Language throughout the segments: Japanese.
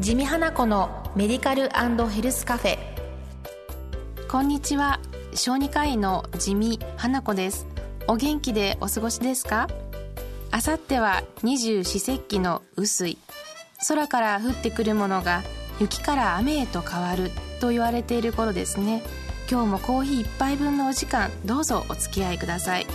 地味花子のメディカルヘルスカフェ。こんにちは。小児科医の地味花子です。お元気でお過ごしですか？あさっては二十四節気の雨水。空から降ってくるものが雪から雨へと変わると言われている頃ですね。今日もコーヒー一杯分のお時間どうぞお付き合いください。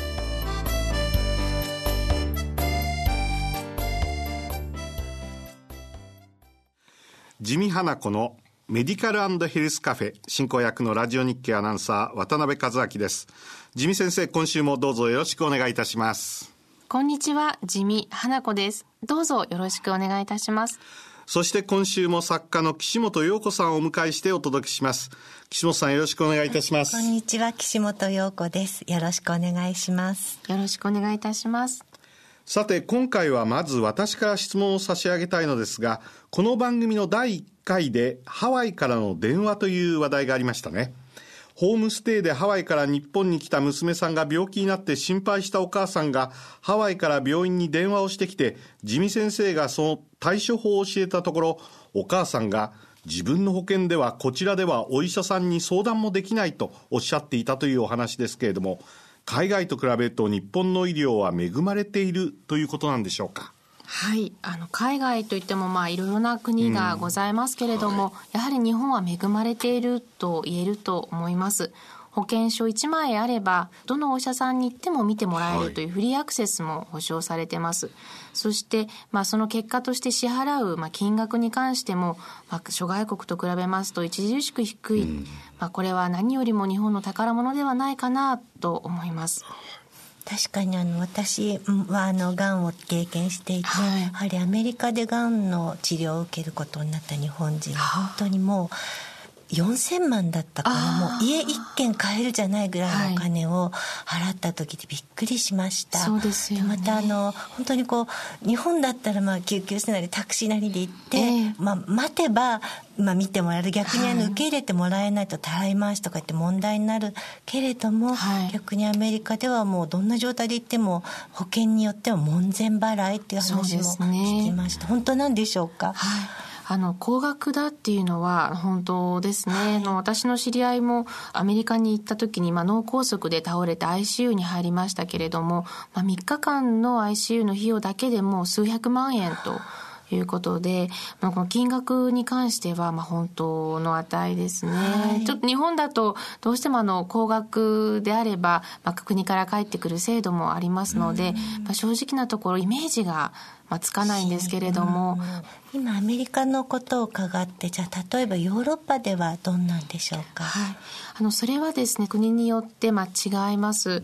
地味花子のメディカルヘルスカフェ進行役のラジオ日経アナウンサー渡辺和明です地味先生今週もどうぞよろしくお願いいたしますこんにちは地味花子ですどうぞよろしくお願いいたしますそして今週も作家の岸本陽子さんをお迎えしてお届けします。岸本さんよろしくお願いいたします。こんにちは、岸本陽子です。よろしくお願いします。よろしくお願いいたします。さて、今回はまず私から質問を差し上げたいのですが、この番組の第1回でハワイからの電話という話題がありましたね。ホームステイでハワイから日本に来た娘さんが病気になって心配したお母さんがハワイから病院に電話をしてきて地味先生がその対処法を教えたところお母さんが自分の保険ではこちらではお医者さんに相談もできないとおっしゃっていたというお話ですけれども海外と比べると日本の医療は恵まれているということなんでしょうか？はい、あの海外といってもまあいろいろな国がございますけれども、うんはい、やはり日本は恵まれていると言えると思います。保険証1枚あればどのお医者さんに行っても見てもらえるというフリーアクセスも保証されてます。はい、そして、まあ、その結果として支払う、まあ、金額に関しても、まあ、諸外国と比べますと著しく低い、うん、まあ、これは何よりも日本の宝物ではないかなと思います。確かにあの私はあのがんを経験していて、はい、やはりアメリカでがんの治療を受けることになった日本人は本当にもう。4,000万だったからもう家一軒買えるじゃないぐらいのお金を払った時でびっくりしました、そうですよ、ね、またあの本当にこう日本だったらまあ救急車なりタクシーなりで行って、えー、まあ、待てばまあ、見てもらえる。逆にあの受け入れてもらえないとたらい回しとかって問題になるけれども、はい、逆にアメリカではもうどんな状態で行っても保険によっては門前払いっていう話も聞きました、ね、本当なんでしょうか、はいあの高額だっていうのは本当ですね、はい、の私の知り合いもアメリカに行った時に、まあ、脳梗塞で倒れて ICU に入りましたけれども、まあ、3日間の ICU の費用だけでも数百万円と。いうことで、まあ、この金額に関しては、まあ、本当の値ですね、はい、ちょっと日本だとどうしてもあの高額であれば、まあ、国から返ってくる制度もありますので、まあ、正直なところイメージがまあ、つかないんですけれども、今アメリカのことを伺ってじゃあ例えばヨーロッパではどんなんでしょうか、はい、あのそれはですね国によってまあ違います、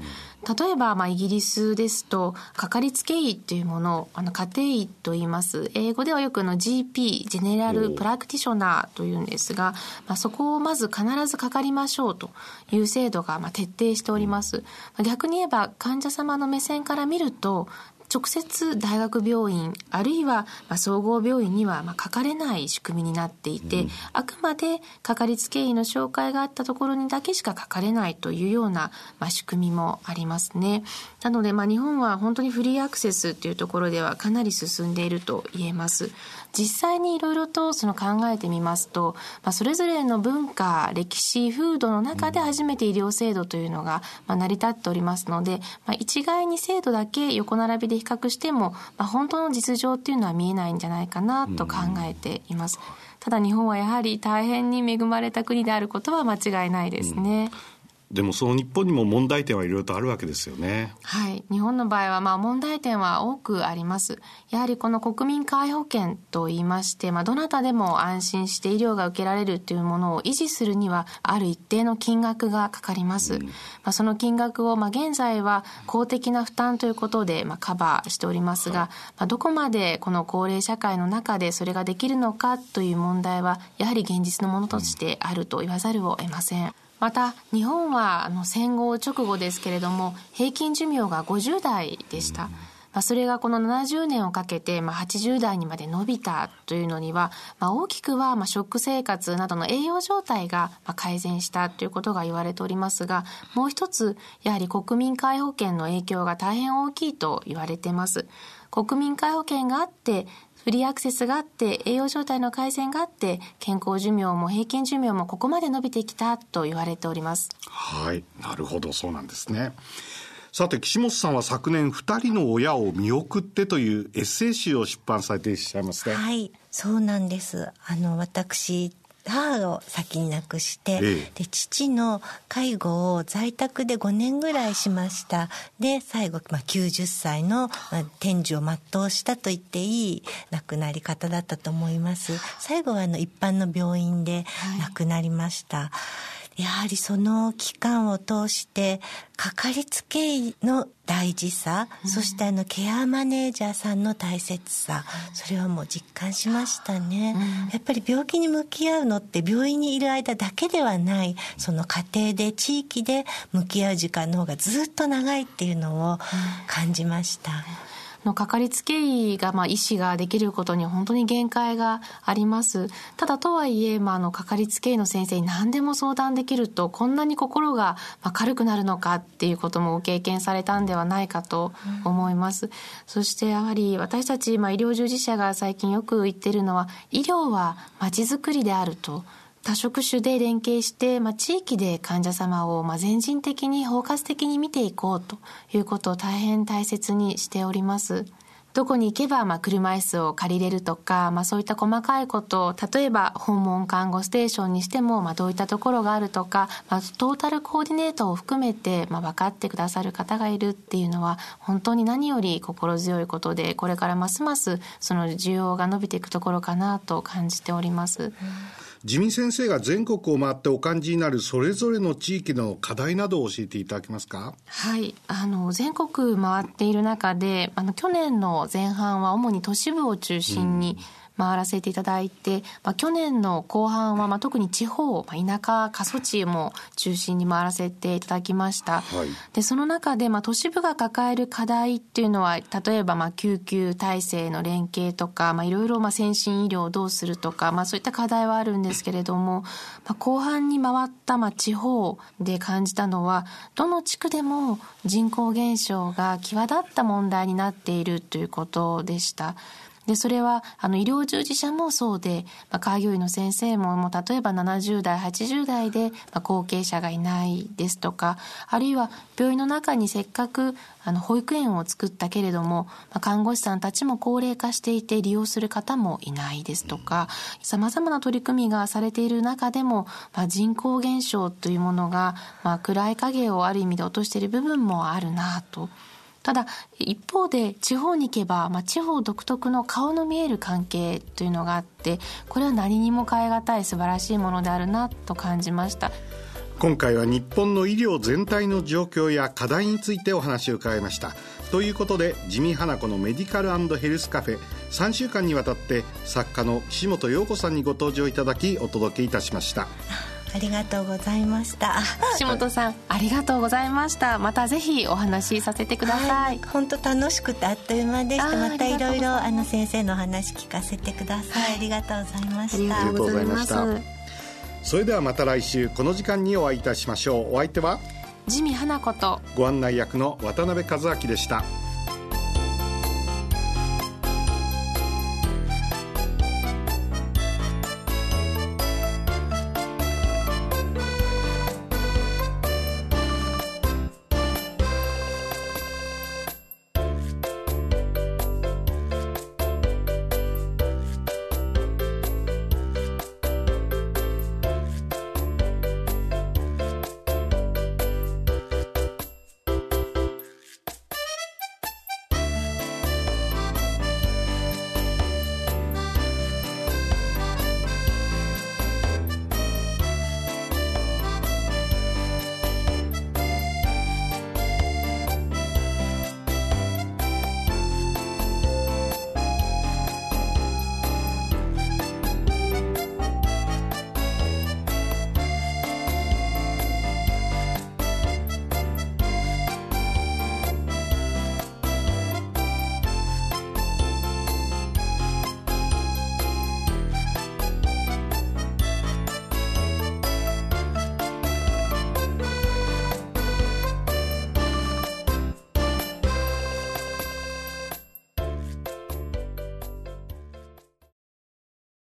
例えばまあイギリスですとかかりつけ医というものをあの家庭医と言います。英語ではよくの GP ジェネラルプラクティショナーというんですが、まあ、そこをまず必ずかかりましょうという制度がまあ徹底しております。逆に言えば患者様の目線から見ると直接大学病院あるいはま総合病院にはまかかれない仕組みになっていて、うん、あくまでかかりつけ医の紹介があったところにだけしかかかれないというようなま仕組みもありますね。なのでまあ日本は本当にフリーアクセスというところではかなり進んでいると言えます。実際にいろいろとその考えてみますと、まあ、それぞれの文化歴史風土の中で初めて医療制度というのが、まあ、成り立っておりますので、まあ、一概に制度だけ横並びで比較しても、まあ、本当の実情っていうのは見えないんじゃないかなと考えています。ただ日本はやはり大変に恵まれた国であることは間違いないですね。うんでもその日本にも問題点はいろいろとあるわけですよね。はい。日本の場合はまあ問題点は多くあります。やはりこの国民皆保険と言いまして、まあどなたでも安心して医療が受けられるというものを維持するにはある一定の金額がかかります。うん、まあその金額をまあ現在は公的な負担ということでまあカバーしておりますが、まあどこまでこの高齢社会の中でそれができるのかという問題はやはり現実のものとしてあると言わざるを得ません。また日本はあの戦後直後ですけれども平均寿命が50代でした。まあ、それがこの70年をかけて、まあ、80代にまで伸びたというのには、まあ、大きくは、まあ、食生活などの栄養状態が、まあ、改善したということが言われておりますが、もう一つ、やはり国民皆保険の影響が大変大きいと言われています。国民皆保険があってフリーアクセスがあって栄養状態の改善があって健康寿命も平均寿命もここまで伸びてきたと言われております。はい。なるほどそうなんですね。さて岸本さんは昨年二人の親を見送ってというエッセイ集を出版されていらっしゃいますね。はいそうなんです。あの私母を先に亡くして、ええ、で父の介護を在宅で5年ぐらいしました。で最後、まあ、90歳の、まあ、天寿を全うしたと言っていい亡くなり方だったと思います。最後はあの一般の病院で亡くなりました、はいやはりその期間を通してかかりつけ医の大事さ、うん、そしてあのケアマネージャーさんの大切さ、うん、それはもう実感しましたね、うん、やっぱり病気に向き合うのって病院にいる間だけではないその家庭で地域で向き合う時間の方がずっと長いっていうのを感じました。のかかりつけ医が、まあ、医師ができることに本当に限界があります。ただとはいえ、まあ、あの、かかりつけ医の先生に何でも相談できると、こんなに心が、まあ、軽くなるのかっていうことも経験されたんではないかと思います。うん、そしてやはり私たち、まあ、医療従事者が最近よく言ってるのは、医療は街づくりであると。多職種で連携して、まあ、地域で患者様を、まあ、全人的に包括的に見ていこうということを大変大切にしております。どこに行けば、まあ、車椅子を借りれるとか、まあ、そういった細かいことを、例えば、訪問看護ステーションにしても、まあ、どういったところがあるとか、まあ、トータルコーディネートを含めて、まあ、分かってくださる方がいるっていうのは、本当に何より心強いことで、これからますます、その需要が伸びていくところかなと感じております。うん自民先生が全国を回ってお感じになるそれぞれの地域の課題などを教えていただけますか？はい。あの全国回っている中であの去年の前半は主に都市部を中心に、うん回らせていただいて、まあ、去年の後半は、まあ、特に地方、まあ、田舎過疎地も中心に回らせていただきました、はい、でその中で、まあ、都市部が抱える課題っていうのは例えば、まあ、救急体制の連携とか、まあ、いろいろ、まあ、先進医療をどうするとか、まあ、そういった課題はあるんですけれども、まあ、後半に回った、まあ、地方で感じたのはどの地区でも人口減少が際立った問題になっているということでした。で、それは、あの、医療従事者もそうで、まあ、開業医の先生も、もう例えば70代、80代で、まあ、後継者がいないですとか、あるいは病院の中にせっかく、あの、保育園を作ったけれども、まあ、看護師さんたちも高齢化していて利用する方もいないですとか、様々な取り組みがされている中でも、まあ、人口減少というものが、まあ、暗い影をある意味で落としている部分もあるなと。ただ一方で地方に行けば、まあ、地方独特の顔の見える関係というのがあってこれは何にも代え難い素晴らしいものであるなと感じました。今回は日本の医療全体の状況や課題についてお話を伺いました。ということで地味花子のメディカルヘルスカフェ3週間にわたって作家の岸本陽子さんにご登場いただきお届けいたしました。ありがとうございました。岸本さんありがとうございました。またぜひお話しさせてください。本当、はい、楽しくてあっという間でした。またいろいろあの先生の話聞かせてください、はい、ありがとうございました。ありがとうございました。それではまた来週この時間にお会いいたしましょう。お相手は？地味花子と。ご案内役の渡辺和明でした